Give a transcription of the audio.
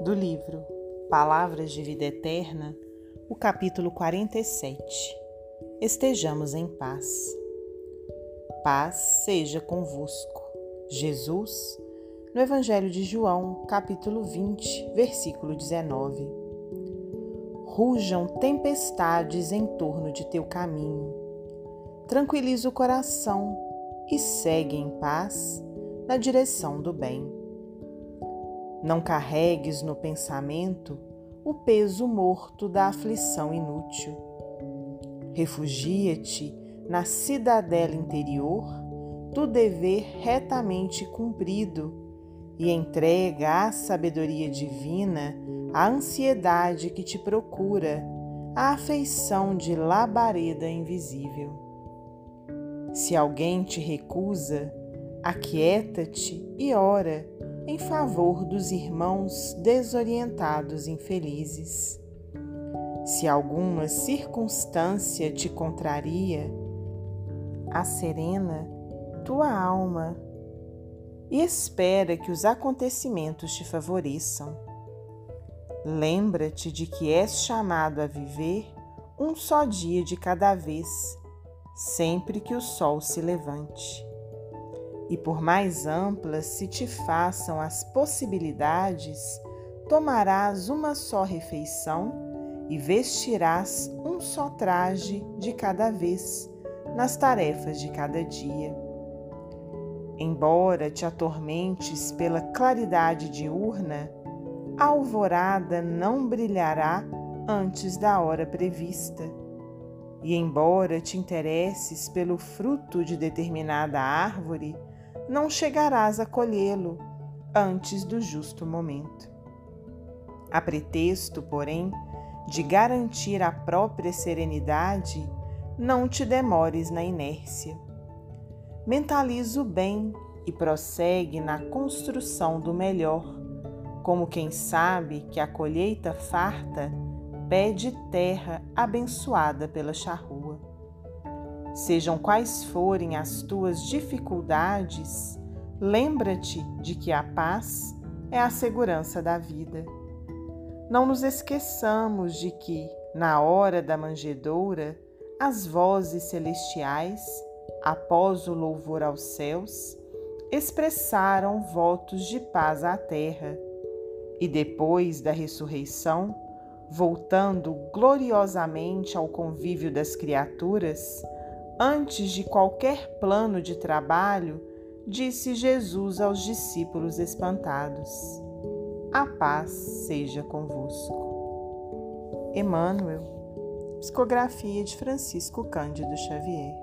do livro Palavras de Vida Eterna, o capítulo 47. Estejamos em paz. Paz seja convosco. Jesus, no Evangelho de João, capítulo 20, versículo 19. Rujam tempestades em torno de teu caminho. Tranquiliza o coração e segue em paz na direção do bem. Não carregues no pensamento o peso morto da aflição inútil. Refugia-te na cidadela interior do dever retamente cumprido e entrega à sabedoria divina a ansiedade que te procura, a afeição de labareda invisível. Se alguém te recusa, aquieta-te e ora em favor dos irmãos desorientados infelizes. Se alguma circunstância te contraria, acerena tua alma e espera que os acontecimentos te favoreçam. Lembra-te de que és chamado a viver um só dia de cada vez, sempre que o sol se levante e por mais amplas se te façam as possibilidades, tomarás uma só refeição e vestirás um só traje de cada vez nas tarefas de cada dia. Embora te atormentes pela claridade diurna, a alvorada não brilhará antes da hora prevista. E embora te interesses pelo fruto de determinada árvore, não chegarás a colhê-lo antes do justo momento. A pretexto, porém, de garantir a própria serenidade, não te demores na inércia. Mentaliza o bem e prossegue na construção do melhor, como quem sabe que a colheita farta pede terra abençoada pela charrua. Sejam quais forem as tuas dificuldades, lembra-te de que a paz é a segurança da vida. Não nos esqueçamos de que, na hora da manjedoura, as vozes celestiais, após o louvor aos céus, expressaram votos de paz à terra, e depois da ressurreição, voltando gloriosamente ao convívio das criaturas, Antes de qualquer plano de trabalho, disse Jesus aos discípulos espantados: A paz seja convosco. Emmanuel, psicografia de Francisco Cândido Xavier.